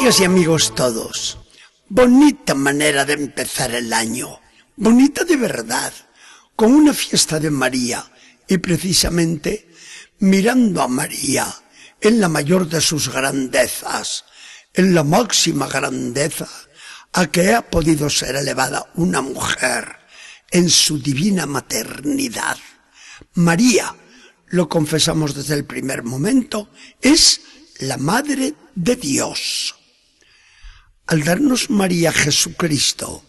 Amigas y amigos todos, bonita manera de empezar el año, bonita de verdad, con una fiesta de María y precisamente mirando a María en la mayor de sus grandezas, en la máxima grandeza a que ha podido ser elevada una mujer en su divina maternidad. María, lo confesamos desde el primer momento, es la Madre de Dios. Al darnos María Jesucristo,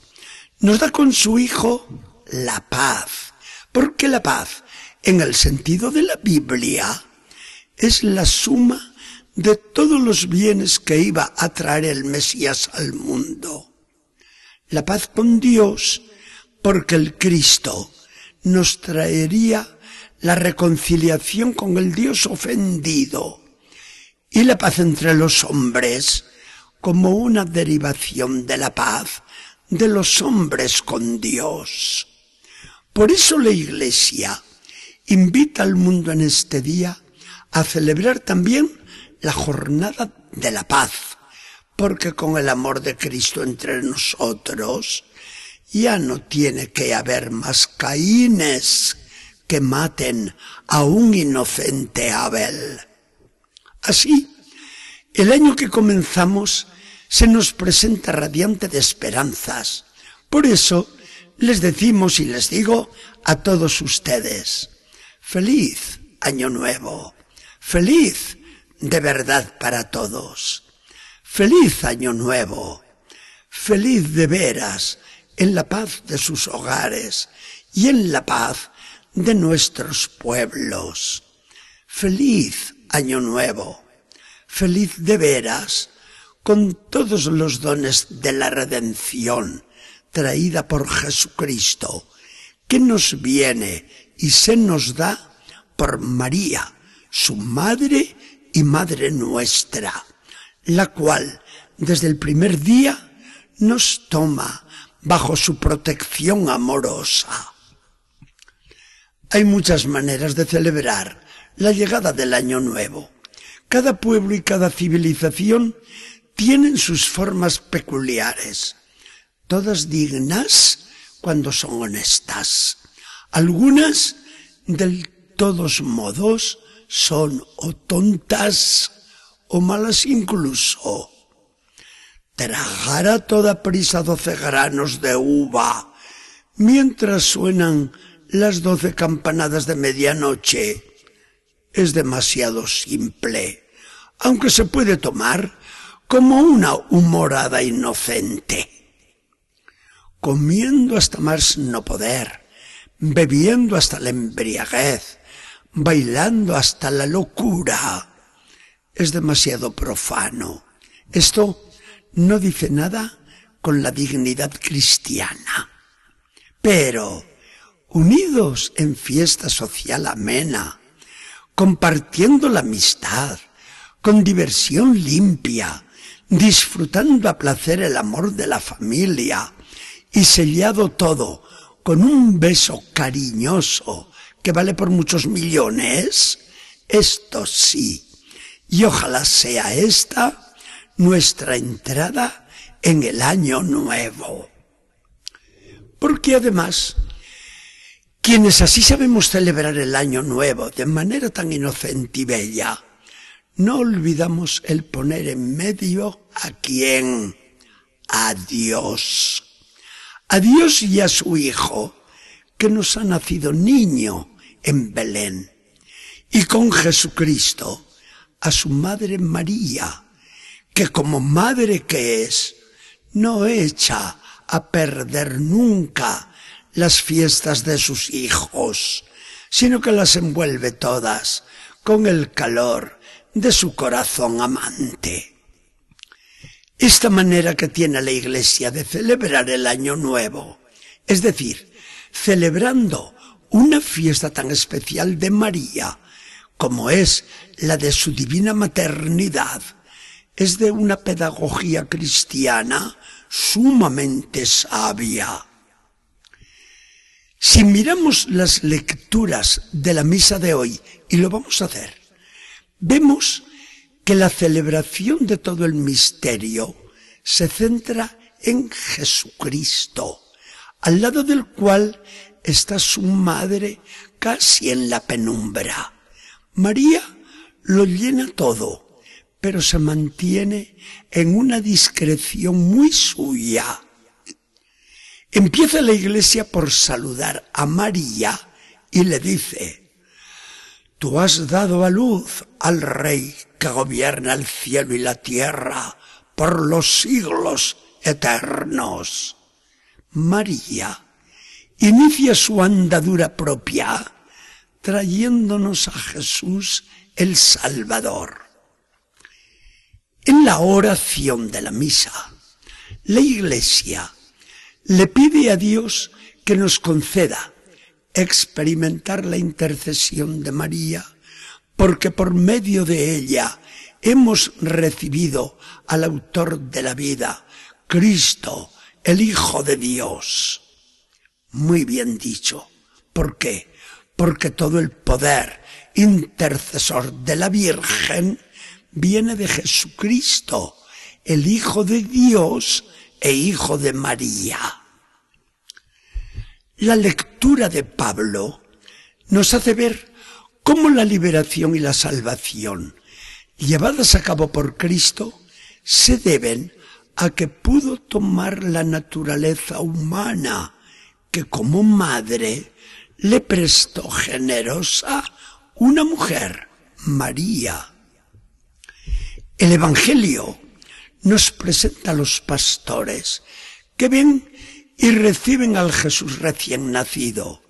nos da con su Hijo la paz, porque la paz, en el sentido de la Biblia, es la suma de todos los bienes que iba a traer el Mesías al mundo. La paz con Dios, porque el Cristo nos traería la reconciliación con el Dios ofendido y la paz entre los hombres como una derivación de la paz de los hombres con Dios. Por eso la Iglesia invita al mundo en este día a celebrar también la jornada de la paz, porque con el amor de Cristo entre nosotros ya no tiene que haber más caínes que maten a un inocente Abel. Así, el año que comenzamos se nos presenta radiante de esperanzas. Por eso les decimos y les digo a todos ustedes, feliz año nuevo, feliz de verdad para todos, feliz año nuevo, feliz de veras en la paz de sus hogares y en la paz de nuestros pueblos. Feliz año nuevo, feliz de veras, con todos los dones de la redención traída por Jesucristo, que nos viene y se nos da por María, su madre y madre nuestra, la cual desde el primer día nos toma bajo su protección amorosa. Hay muchas maneras de celebrar la llegada del año nuevo. Cada pueblo y cada civilización tienen sus formas peculiares, todas dignas cuando son honestas. Algunas, del todos modos, son o tontas o malas incluso. Tragar a toda prisa doce granos de uva mientras suenan las doce campanadas de medianoche es demasiado simple, aunque se puede tomar como una humorada inocente. Comiendo hasta más no poder, bebiendo hasta la embriaguez, bailando hasta la locura, es demasiado profano. Esto no dice nada con la dignidad cristiana. Pero unidos en fiesta social amena, compartiendo la amistad, con diversión limpia, disfrutando a placer el amor de la familia y sellado todo con un beso cariñoso que vale por muchos millones, esto sí, y ojalá sea esta nuestra entrada en el año nuevo. Porque además quienes así sabemos celebrar el año nuevo de manera tan inocente y bella, no olvidamos el poner en medio a quién, a Dios. A Dios y a su Hijo, que nos ha nacido niño en Belén. Y con Jesucristo, a su Madre María, que como madre que es, no echa a perder nunca las fiestas de sus hijos, sino que las envuelve todas con el calor de su corazón amante. Esta manera que tiene la Iglesia de celebrar el Año Nuevo, es decir, celebrando una fiesta tan especial de María, como es la de su divina maternidad, es de una pedagogía cristiana sumamente sabia. Si miramos las lecturas de la misa de hoy, y lo vamos a hacer, vemos que la celebración de todo el misterio se centra en Jesucristo, al lado del cual está su madre casi en la penumbra. María lo llena todo, pero se mantiene en una discreción muy suya. Empieza la iglesia por saludar a María y le dice, Tú has dado a luz al Rey que gobierna el cielo y la tierra por los siglos eternos. María inicia su andadura propia trayéndonos a Jesús el Salvador. En la oración de la misa, la Iglesia le pide a Dios que nos conceda experimentar la intercesión de María, porque por medio de ella hemos recibido al autor de la vida, Cristo, el Hijo de Dios. Muy bien dicho. ¿Por qué? Porque todo el poder intercesor de la Virgen viene de Jesucristo, el Hijo de Dios e Hijo de María. La lectura de Pablo nos hace ver cómo la liberación y la salvación llevadas a cabo por Cristo se deben a que pudo tomar la naturaleza humana que como madre le prestó generosa una mujer, María. El Evangelio nos presenta a los pastores que ven y reciben al Jesús recién nacido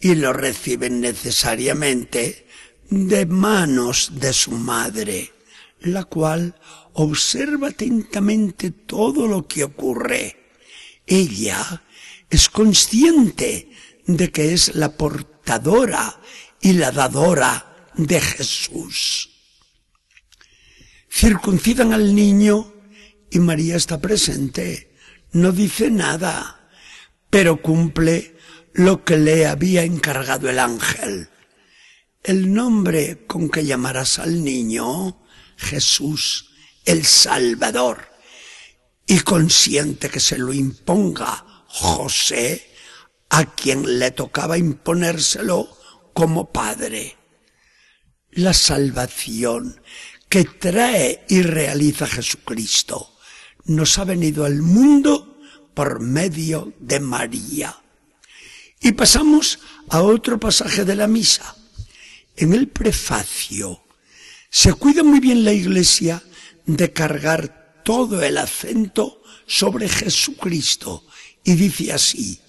y lo reciben necesariamente de manos de su madre, la cual observa atentamente todo lo que ocurre. Ella es consciente de que es la portadora y la dadora de Jesús. Circuncidan al niño y María está presente. No dice nada, pero cumple lo que le había encargado el ángel. El nombre con que llamarás al niño, Jesús, el Salvador, y consiente que se lo imponga José, a quien le tocaba imponérselo como padre. La salvación que trae y realiza Jesucristo nos ha venido al mundo por medio de María. Y pasamos a otro pasaje de la misa. En el prefacio se cuida muy bien la iglesia de cargar todo el acento sobre Jesucristo y dice así,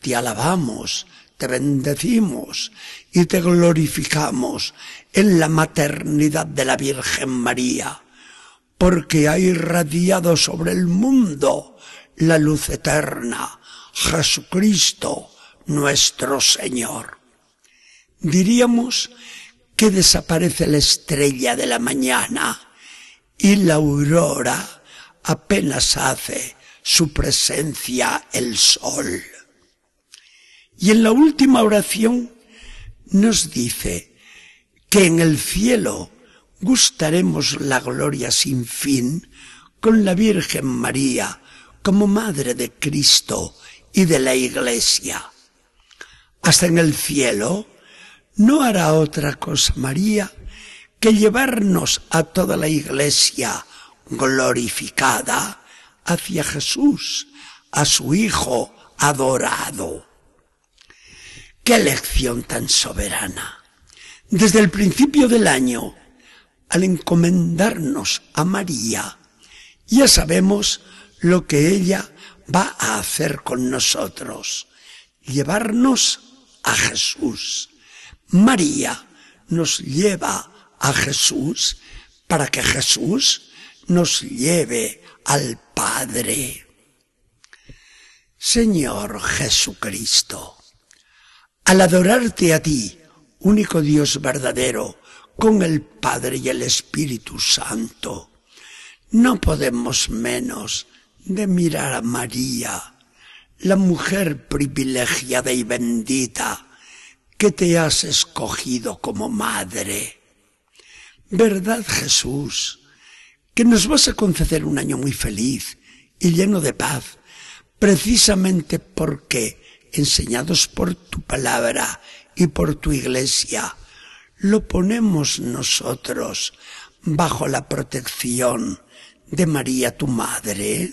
te alabamos, te bendecimos y te glorificamos en la maternidad de la Virgen María, porque ha irradiado sobre el mundo la luz eterna, Jesucristo nuestro Señor. Diríamos que desaparece la estrella de la mañana y la aurora apenas hace su presencia el sol. Y en la última oración nos dice que en el cielo gustaremos la gloria sin fin con la Virgen María como Madre de Cristo y de la Iglesia. Hasta en el cielo no hará otra cosa María que llevarnos a toda la Iglesia glorificada hacia Jesús, a su Hijo adorado. ¡Qué lección tan soberana! Desde el principio del año, al encomendarnos a María, ya sabemos lo que ella va a hacer con nosotros, llevarnos a Jesús. María nos lleva a Jesús para que Jesús nos lleve al Padre. Señor Jesucristo, al adorarte a ti, único Dios verdadero, con el Padre y el Espíritu Santo, no podemos menos de mirar a María, la mujer privilegiada y bendita que te has escogido como madre. ¿Verdad, Jesús? Que nos vas a conceder un año muy feliz y lleno de paz, precisamente porque, enseñados por tu palabra y por tu iglesia, lo ponemos nosotros bajo la protección de María tu Madre.